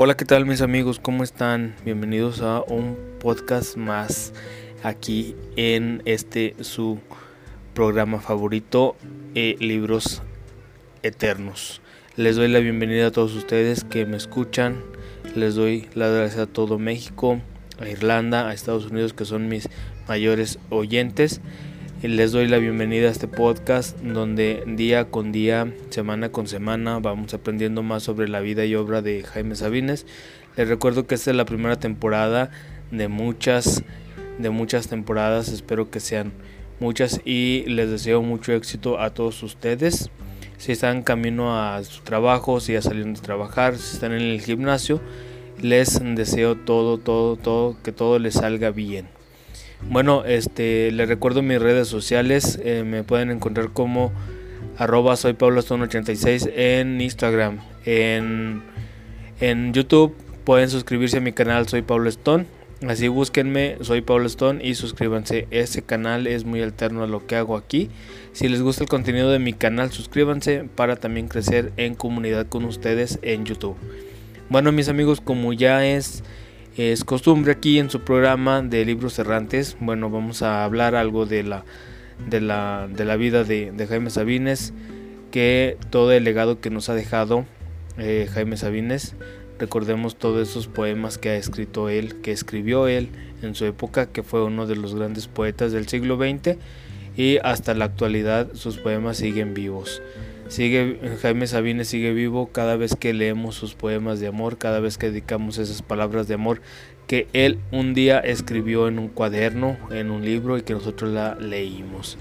Hola, ¿qué tal mis amigos? ¿Cómo están? Bienvenidos a un podcast más aquí en este su programa favorito, eh, Libros Eternos. Les doy la bienvenida a todos ustedes que me escuchan. Les doy la gracias a todo México, a Irlanda, a Estados Unidos que son mis mayores oyentes. Les doy la bienvenida a este podcast donde día con día, semana con semana, vamos aprendiendo más sobre la vida y obra de Jaime Sabines. Les recuerdo que esta es la primera temporada de muchas, de muchas temporadas. Espero que sean muchas y les deseo mucho éxito a todos ustedes. Si están camino a su trabajo, si ya salieron de trabajar, si están en el gimnasio, les deseo todo, todo, todo, que todo les salga bien. Bueno, este, les recuerdo mis redes sociales, eh, me pueden encontrar como arroba soy Pablo 86 en Instagram, en, en YouTube pueden suscribirse a mi canal Soy Pablo Stone, así búsquenme Soy Pablo Stone y suscríbanse, ese canal es muy alterno a lo que hago aquí, si les gusta el contenido de mi canal suscríbanse para también crecer en comunidad con ustedes en YouTube. Bueno mis amigos, como ya es es costumbre aquí en su programa de libros errantes. Bueno, vamos a hablar algo de la, de la, de la vida de, Jaime Sabines, que todo el legado que nos ha dejado eh, Jaime Sabines. Recordemos todos esos poemas que ha escrito él, que escribió él en su época, que fue uno de los grandes poetas del siglo XX y hasta la actualidad sus poemas siguen vivos. Sigue, Jaime Sabines sigue vivo cada vez que leemos sus poemas de amor, cada vez que dedicamos esas palabras de amor que él un día escribió en un cuaderno, en un libro y que nosotros la leímos.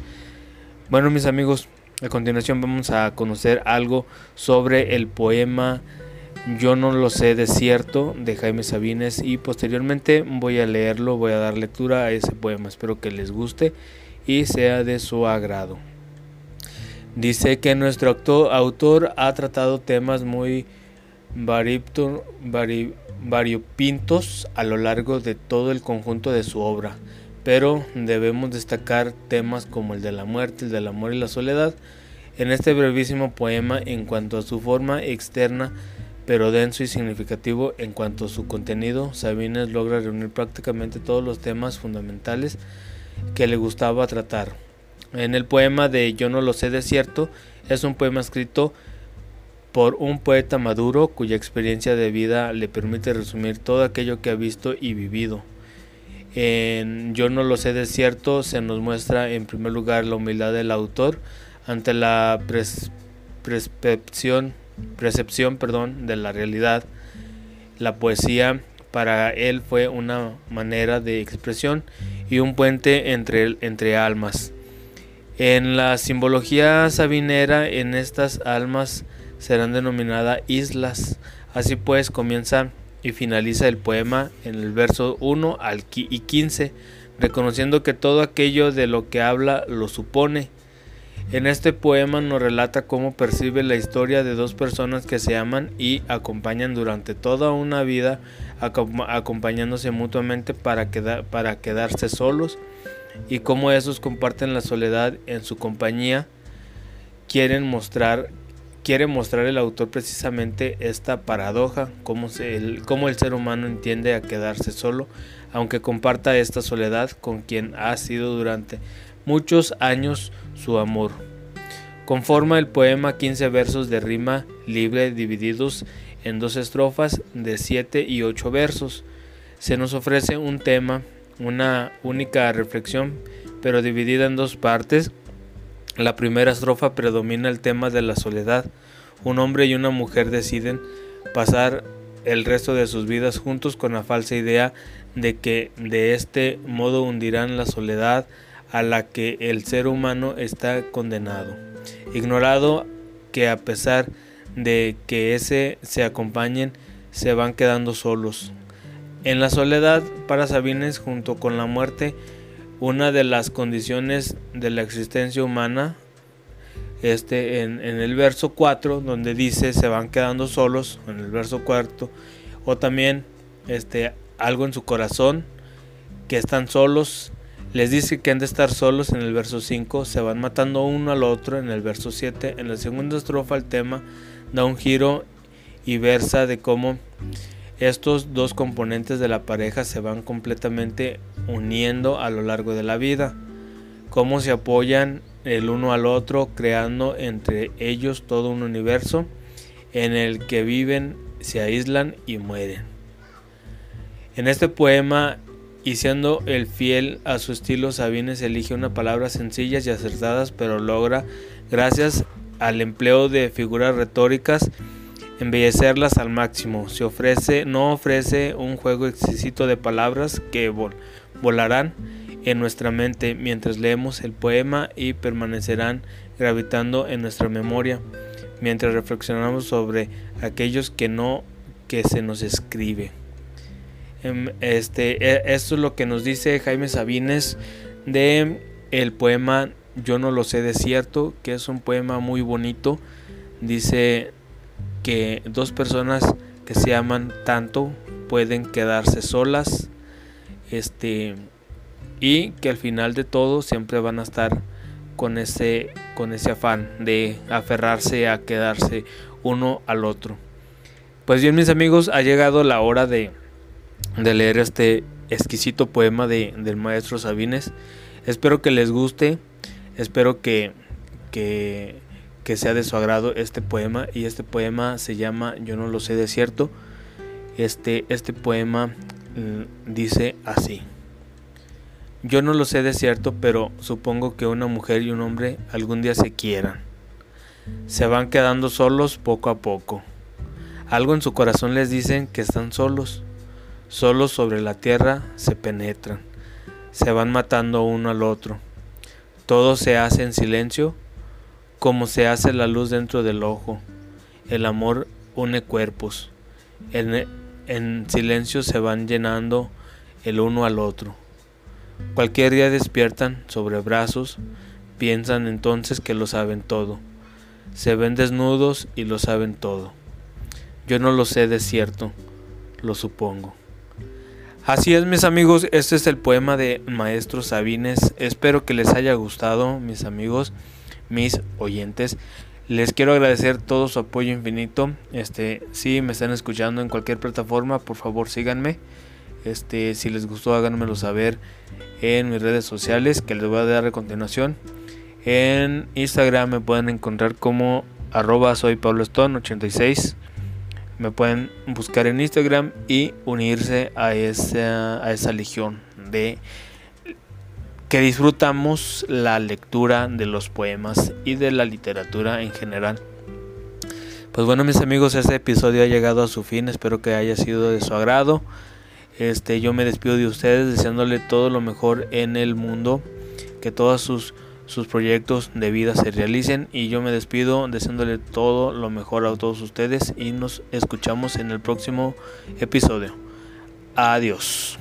Bueno mis amigos, a continuación vamos a conocer algo sobre el poema Yo no lo sé de cierto de Jaime Sabines y posteriormente voy a leerlo, voy a dar lectura a ese poema. Espero que les guste y sea de su agrado. Dice que nuestro autor ha tratado temas muy variopintos a lo largo de todo el conjunto de su obra, pero debemos destacar temas como el de la muerte, el del amor y la soledad. En este brevísimo poema, en cuanto a su forma externa, pero denso y significativo en cuanto a su contenido, Sabines logra reunir prácticamente todos los temas fundamentales que le gustaba tratar. En el poema de Yo no lo sé de cierto es un poema escrito por un poeta maduro cuya experiencia de vida le permite resumir todo aquello que ha visto y vivido. En Yo no lo sé de cierto se nos muestra en primer lugar la humildad del autor ante la percepción, perdón, de la realidad. La poesía para él fue una manera de expresión y un puente entre, entre almas. En la simbología sabinera, en estas almas serán denominadas islas. Así pues, comienza y finaliza el poema en el verso 1 al y 15, reconociendo que todo aquello de lo que habla lo supone. En este poema nos relata cómo percibe la historia de dos personas que se aman y acompañan durante toda una vida, acompañándose mutuamente para, para quedarse solos y cómo esos comparten la soledad en su compañía, quieren mostrar, quiere mostrar el autor precisamente esta paradoja, cómo, el, cómo el ser humano entiende a quedarse solo, aunque comparta esta soledad con quien ha sido durante muchos años su amor. Conforma el poema 15 versos de rima libre divididos en dos estrofas de 7 y 8 versos. Se nos ofrece un tema una única reflexión, pero dividida en dos partes. La primera estrofa predomina el tema de la soledad. Un hombre y una mujer deciden pasar el resto de sus vidas juntos con la falsa idea de que de este modo hundirán la soledad a la que el ser humano está condenado. Ignorado que a pesar de que ese se acompañen, se van quedando solos. En la soledad, para Sabines, junto con la muerte, una de las condiciones de la existencia humana, este, en, el verso 4, donde dice se van quedando solos, en el verso 4, o también este, algo en su corazón, que están solos, les dice que han de estar solos en el verso 5, se van matando uno al otro en el verso 7, en la segunda estrofa el tema da un giro y versa de cómo Estos dos componentes de la pareja se van completamente uniendo a lo largo de la vida. Cómo se apoyan el uno al otro, creando entre ellos todo un universo en el que viven, se aíslan y mueren. En este poema, y siendo el fiel a su estilo, Sabines elige unas palabras sencillas y acertadas, pero logra, gracias al empleo de figuras retóricas, embellecerlas al máximo. Se ofrece, no ofrece un juego exquisito de palabras que volarán en nuestra mente mientras leemos el poema y permanecerán gravitando en nuestra memoria mientras reflexionamos sobre aquellos que no que se nos escribe. Em, este, e, esto es lo que nos dice Jaime Sabines de el poema Yo no lo sé de cierto, que es un poema muy bonito. Dice que dos personas que se aman tanto pueden quedarse solas. Este y que al final de todo siempre van a estar con ese, con ese afán de aferrarse a quedarse uno al otro. Pues bien mis amigos, ha llegado la hora de, de leer este exquisito poema de, del maestro Sabines. Espero que les guste, espero que, que, que sea de su agrado este poema y este poema se llama Yo no lo sé de cierto. Este, este poema mm, dice así. Yo no lo sé de cierto, pero supongo que una mujer y un hombre algún día se quieran. Se van quedando solos poco a poco. Algo en su corazón les dicen que están solos. Solos sobre la tierra se penetran. Se van matando uno al otro. Todo se hace en silencio, como se hace la luz dentro del ojo. El amor une cuerpos. En, en silencio se van llenando el uno al otro. Cualquier día despiertan sobre brazos, piensan entonces que lo saben todo. Se ven desnudos y lo saben todo. Yo no lo sé de cierto, lo supongo. Así es mis amigos, este es el poema de Maestro Sabines. Espero que les haya gustado mis amigos, mis oyentes. Les quiero agradecer todo su apoyo infinito. Este, si me están escuchando en cualquier plataforma, por favor síganme. Este, si les gustó, háganmelo saber en mis redes sociales que les voy a dar a continuación. En Instagram me pueden encontrar como arroba soy Pablo Stone 86. Me pueden buscar en Instagram y unirse a esa, a esa legión de que disfrutamos la lectura de los poemas y de la literatura en general. Pues bueno mis amigos, este episodio ha llegado a su fin, espero que haya sido de su agrado. Este, yo me despido de ustedes deseándole todo lo mejor en el mundo, que todos sus, sus proyectos de vida se realicen y yo me despido deseándole todo lo mejor a todos ustedes y nos escuchamos en el próximo episodio. Adiós.